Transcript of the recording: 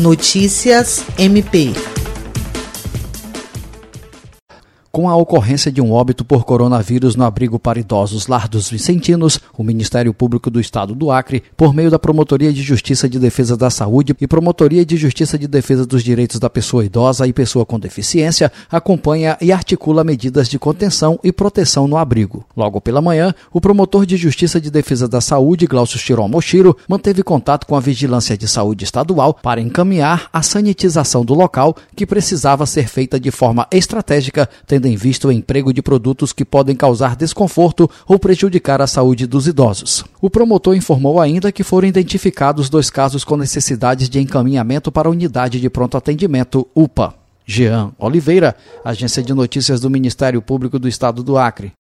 Notícias MP. Com a ocorrência de um óbito por coronavírus no abrigo para idosos Lar dos Vicentinos, o Ministério Público do Estado do Acre, por meio da Promotoria de Justiça de Defesa da Saúde e Promotoria de Justiça de Defesa dos Direitos da Pessoa Idosa e Pessoa com Deficiência, acompanha e articula medidas de contenção e proteção no abrigo. Logo pela manhã, o promotor de Justiça de Defesa da Saúde, Glaucio Chiron Mochiro, manteve contato com a Vigilância de Saúde Estadual para encaminhar a sanitização do local, que precisava ser feita de forma estratégica, tendo tendo em vista o emprego de produtos que podem causar desconforto ou prejudicar a saúde dos idosos. O promotor informou ainda que foram identificados dois casos com necessidades de encaminhamento para a unidade de pronto atendimento UPA. Jean Oliveira, Agência de Notícias do Ministério Público do Estado do Acre.